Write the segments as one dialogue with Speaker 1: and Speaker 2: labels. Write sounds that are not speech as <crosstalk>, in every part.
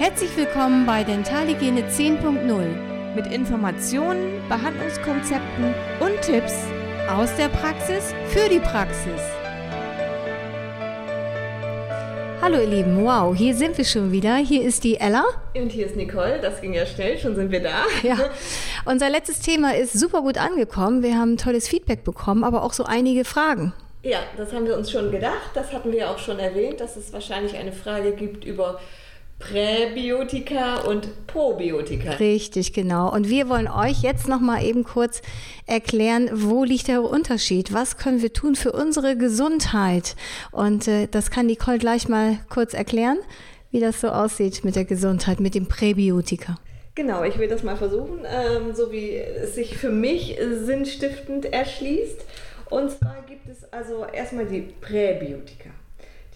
Speaker 1: Herzlich willkommen bei Dentalhygiene 10.0
Speaker 2: mit Informationen, Behandlungskonzepten und Tipps
Speaker 1: aus der Praxis für die Praxis. Hallo ihr Lieben, wow, hier sind wir schon wieder. Hier ist die Ella.
Speaker 2: Und hier ist Nicole, das ging ja schnell, schon sind wir da.
Speaker 1: Ja, unser letztes Thema ist super gut angekommen. Wir haben tolles Feedback bekommen, aber auch so einige Fragen.
Speaker 2: Ja, das haben wir uns schon gedacht. Das hatten wir auch schon erwähnt, dass es wahrscheinlich eine Frage gibt über Präbiotika und Probiotika.
Speaker 1: Richtig, genau. Und wir wollen euch jetzt noch mal eben kurz erklären, wo liegt der Unterschied? Was können wir tun für unsere Gesundheit? Und äh, das kann Nicole gleich mal kurz erklären, wie das so aussieht mit der Gesundheit, mit dem Präbiotika.
Speaker 2: Genau, ich will das mal versuchen, ähm, so wie es sich für mich sinnstiftend erschließt. Und zwar gibt es also erstmal die Präbiotika.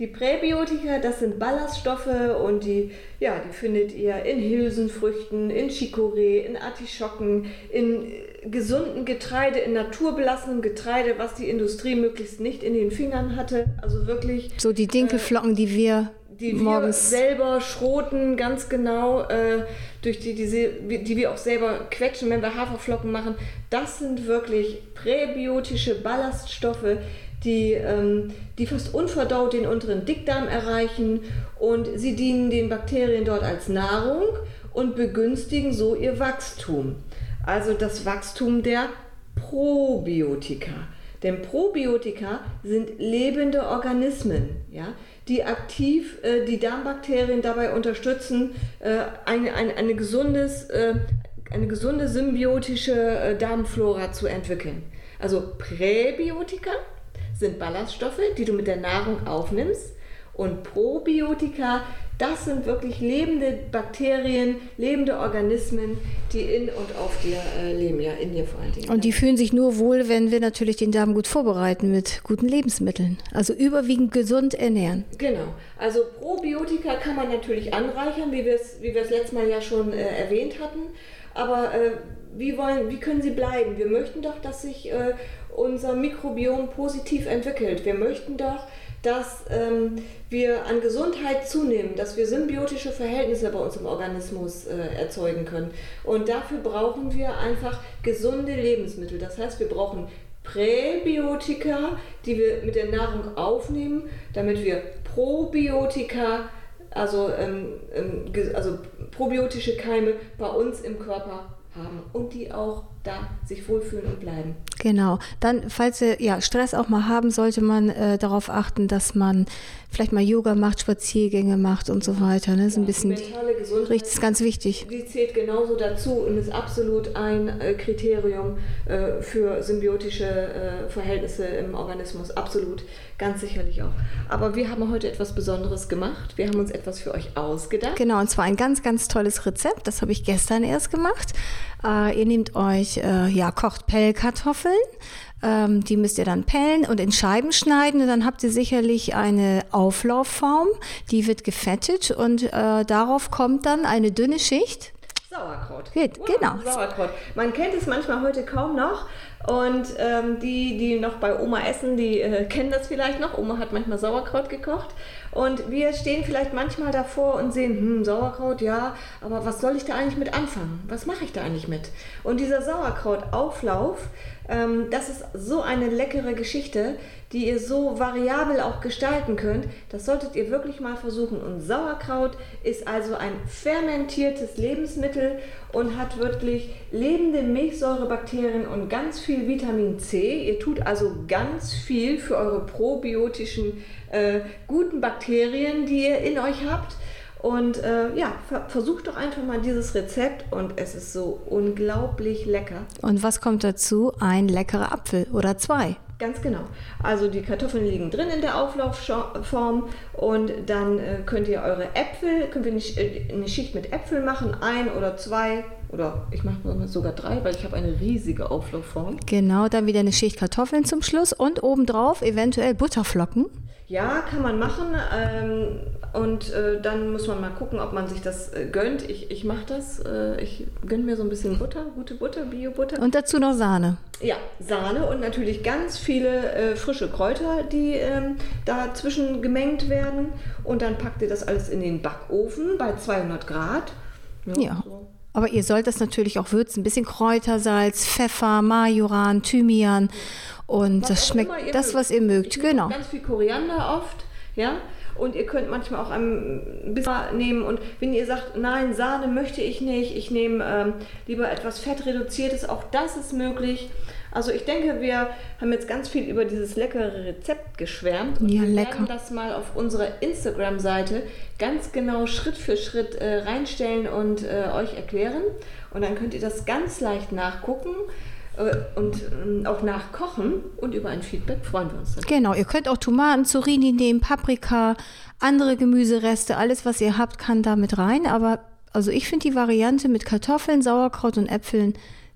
Speaker 2: Die Präbiotika, das sind Ballaststoffe und die, ja, die findet ihr in Hülsenfrüchten, in Chicorée, in Artischocken, in gesunden Getreide, in naturbelassenem Getreide, was die Industrie möglichst nicht in den Fingern hatte. Also wirklich.
Speaker 1: So die Dinkelflocken, äh, die wir
Speaker 2: die morgens wir selber schroten, ganz genau, äh, durch die, diese, die wir auch selber quetschen, wenn wir Haferflocken machen. Das sind wirklich präbiotische Ballaststoffe, die, ähm, die fast unverdaut den unteren Dickdarm erreichen und sie dienen den Bakterien dort als Nahrung und begünstigen so ihr Wachstum. Also das Wachstum der Probiotika. Denn Probiotika sind lebende Organismen, ja, die aktiv äh, die Darmbakterien dabei unterstützen, äh, eine, eine, eine, gesundes, äh, eine gesunde symbiotische äh, Darmflora zu entwickeln. Also Präbiotika sind Ballaststoffe, die du mit der Nahrung aufnimmst. Und Probiotika, das sind wirklich lebende Bakterien, lebende Organismen, die in und auf dir äh, leben, ja, in dir vor allen Dingen.
Speaker 1: Und die fühlen sich nur wohl, wenn wir natürlich den Darm gut vorbereiten mit guten Lebensmitteln. Also überwiegend gesund ernähren.
Speaker 2: Genau. Also Probiotika kann man natürlich anreichern, wie wir es wie letztes Mal ja schon äh, erwähnt hatten. Aber äh, wie, wollen, wie können sie bleiben? Wir möchten doch, dass sich äh, unser Mikrobiom positiv entwickelt. Wir möchten doch, dass ähm, wir an Gesundheit zunehmen, dass wir symbiotische Verhältnisse bei uns im Organismus äh, erzeugen können. Und dafür brauchen wir einfach gesunde Lebensmittel. Das heißt, wir brauchen Präbiotika, die wir mit der Nahrung aufnehmen, damit wir Probiotika, also, ähm, ähm, also probiotische Keime bei uns im Körper haben und die auch da sich wohlfühlen und bleiben.
Speaker 1: Genau. Dann, falls ihr ja, Stress auch mal haben, sollte man äh, darauf achten, dass man vielleicht mal Yoga macht, Spaziergänge macht und so weiter. Ne? So ja, ein bisschen mentale Gesundheit richtig, ist ganz wichtig.
Speaker 2: Die zählt genauso dazu und ist absolut ein äh, Kriterium äh, für symbiotische äh, Verhältnisse im Organismus. Absolut, ganz sicherlich auch. Aber wir haben heute etwas Besonderes gemacht. Wir haben uns etwas für euch ausgedacht.
Speaker 1: Genau, und zwar ein ganz, ganz tolles Rezept. Das habe ich gestern erst gemacht. Äh, ihr nehmt euch, äh, ja, kocht Pellkartoffeln. Ähm, die müsst ihr dann pellen und in Scheiben schneiden. Und dann habt ihr sicherlich eine Auflaufform. Die wird gefettet und äh, darauf kommt dann eine dünne Schicht.
Speaker 2: Sauerkraut.
Speaker 1: Geht, wow, genau.
Speaker 2: Sauerkraut. Man kennt es manchmal heute kaum noch. Und ähm, die, die noch bei Oma essen, die äh, kennen das vielleicht noch. Oma hat manchmal Sauerkraut gekocht. Und wir stehen vielleicht manchmal davor und sehen, hm, Sauerkraut, ja, aber was soll ich da eigentlich mit anfangen? Was mache ich da eigentlich mit? Und dieser Sauerkrautauflauf, ähm, das ist so eine leckere Geschichte, die ihr so variabel auch gestalten könnt. Das solltet ihr wirklich mal versuchen. Und Sauerkraut ist also ein fermentiertes Lebensmittel und hat wirklich lebende Milchsäurebakterien und ganz viel Vitamin C. Ihr tut also ganz viel für eure probiotischen äh, guten Bakterien, die ihr in euch habt. Und äh, ja, versucht doch einfach mal dieses Rezept und es ist so unglaublich lecker.
Speaker 1: Und was kommt dazu? Ein leckerer Apfel oder zwei.
Speaker 2: Ganz genau. Also die Kartoffeln liegen drin in der Auflaufform und dann äh, könnt ihr eure Äpfel, könnt ihr äh, eine Schicht mit Äpfeln machen, ein oder zwei oder ich mache sogar drei, weil ich habe eine riesige Auflaufform.
Speaker 1: Genau, dann wieder eine Schicht Kartoffeln zum Schluss und obendrauf eventuell Butterflocken.
Speaker 2: Ja, kann man machen. Ähm, und äh, dann muss man mal gucken, ob man sich das äh, gönnt. Ich, ich mache das. Äh, ich gönne mir so ein bisschen Butter, gute Butter, Bio-Butter.
Speaker 1: Und dazu noch Sahne.
Speaker 2: Ja, Sahne und natürlich ganz viele äh, frische Kräuter, die ähm, dazwischen gemengt werden. Und dann packt ihr das alles in den Backofen bei 200 Grad.
Speaker 1: Ja. So. Aber ihr sollt das natürlich auch würzen. Ein bisschen Kräutersalz, Pfeffer, Majoran, Thymian. Und was das schmeckt das, was ihr mögt. Genau.
Speaker 2: Ganz viel Koriander oft. Ja, und ihr könnt manchmal auch ein bisschen nehmen. Und wenn ihr sagt, nein, Sahne möchte ich nicht, ich nehme ähm, lieber etwas fettreduziertes, auch das ist möglich. Also ich denke, wir haben jetzt ganz viel über dieses leckere Rezept geschwärmt und
Speaker 1: ja,
Speaker 2: wir
Speaker 1: lecker.
Speaker 2: werden das mal auf unserer Instagram-Seite ganz genau Schritt für Schritt äh, reinstellen und äh, euch erklären. Und dann könnt ihr das ganz leicht nachgucken und ähm, auch nachkochen und über ein Feedback freuen wir uns. Dann.
Speaker 1: Genau, ihr könnt auch Tomaten, Zucchini nehmen, Paprika, andere Gemüsereste, alles was ihr habt, kann da mit rein. Aber also ich finde die Variante mit Kartoffeln, Sauerkraut und Äpfeln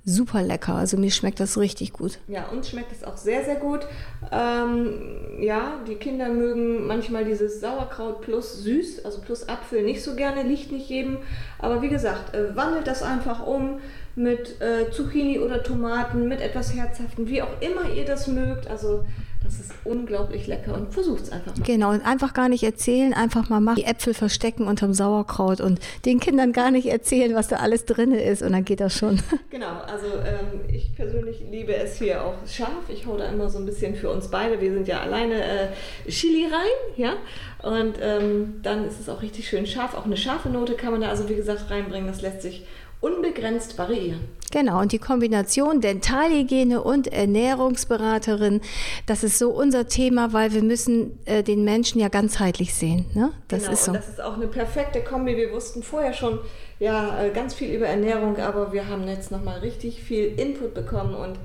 Speaker 1: super lecker. Also mir schmeckt das richtig gut.
Speaker 2: Ja, uns schmeckt es auch sehr, sehr gut. Ähm, ja, die Kinder mögen manchmal dieses Sauerkraut plus süß, also plus Apfel nicht so gerne, liegt nicht jedem. Aber wie gesagt, äh, wandelt das einfach um mit äh, Zucchini oder Tomaten, mit etwas Herzhaften, wie auch immer ihr das mögt. Also das ist unglaublich lecker und versucht es einfach mal.
Speaker 1: Genau, und einfach gar nicht erzählen, einfach mal machen. Die Äpfel verstecken unterm Sauerkraut und den Kindern gar nicht erzählen, was da alles drin ist und dann geht das schon. <laughs>
Speaker 2: Genau, also ähm, ich persönlich liebe es hier auch scharf. Ich hau da immer so ein bisschen für uns beide. Wir sind ja alleine äh, Chili rein, ja. Und ähm, dann ist es auch richtig schön scharf. Auch eine scharfe Note kann man da also wie gesagt reinbringen. Das lässt sich unbegrenzt variieren.
Speaker 1: Genau, und die Kombination Dentalhygiene und Ernährungsberaterin, das ist so unser Thema, weil wir müssen äh, den Menschen ja ganzheitlich sehen. Ne?
Speaker 2: Das genau, ist so. und das ist auch eine perfekte Kombi. Wir wussten vorher schon ja äh, ganz viel über Ernährung, aber wir haben jetzt nochmal richtig viel Input bekommen und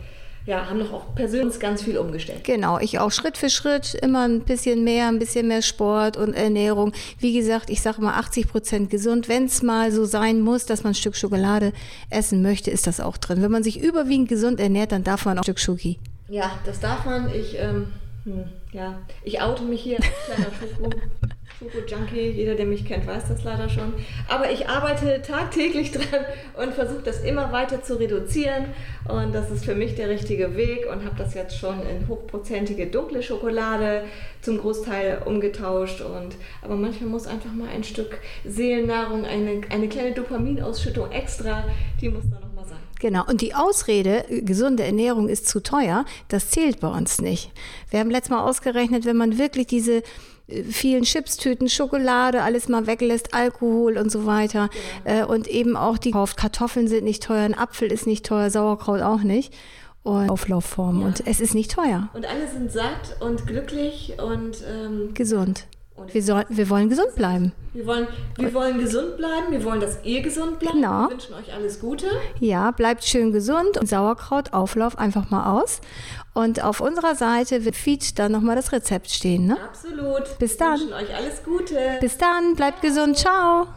Speaker 2: ja, haben noch auch persönlich ganz viel umgestellt.
Speaker 1: Genau, ich auch Schritt für Schritt immer ein bisschen mehr, ein bisschen mehr Sport und Ernährung. Wie gesagt, ich sage mal 80 Prozent gesund. Wenn es mal so sein muss, dass man ein Stück Schokolade essen möchte, ist das auch drin. Wenn man sich überwiegend gesund ernährt, dann darf man auch ein Stück Schoki.
Speaker 2: Ja, das darf man. Ich, ähm, hm, ja, ich oute mich hier kleiner Schoko. <laughs> Schoko-Junkie. Jeder, der mich kennt, weiß das leider schon. Aber ich arbeite tagtäglich <laughs> dran und versuche das immer weiter zu reduzieren. Und das ist für mich der richtige Weg und habe das jetzt schon in hochprozentige dunkle Schokolade zum Großteil umgetauscht. Und, aber manchmal muss einfach mal ein Stück Seelennahrung, eine, eine kleine Dopaminausschüttung extra, die muss da noch mal sein.
Speaker 1: Genau, und die Ausrede, gesunde Ernährung ist zu teuer, das zählt bei uns nicht. Wir haben letztes Mal ausgerechnet, wenn man wirklich diese vielen Chipstüten, Schokolade, alles mal weglässt, Alkohol und so weiter. Ja. Äh, und eben auch die kauft. Kartoffeln sind nicht teuer, ein Apfel ist nicht teuer, Sauerkraut auch nicht. Und Auflaufform. Ja. Und es ist nicht teuer.
Speaker 2: Und alle sind satt und glücklich und ähm,
Speaker 1: gesund. Und wir, soll, wir wollen gesund bleiben.
Speaker 2: Wir wollen, wir wollen gesund bleiben. Wir wollen, dass ihr gesund bleibt. Genau. Wir wünschen euch alles Gute.
Speaker 1: Ja, bleibt schön gesund und Sauerkraut, Auflauf einfach mal aus. Und auf unserer Seite wird Feed dann nochmal das Rezept stehen. Ne?
Speaker 2: Absolut.
Speaker 1: Bis dann.
Speaker 2: Wir wünschen euch alles Gute.
Speaker 1: Bis dann. Bleibt gesund. Ciao.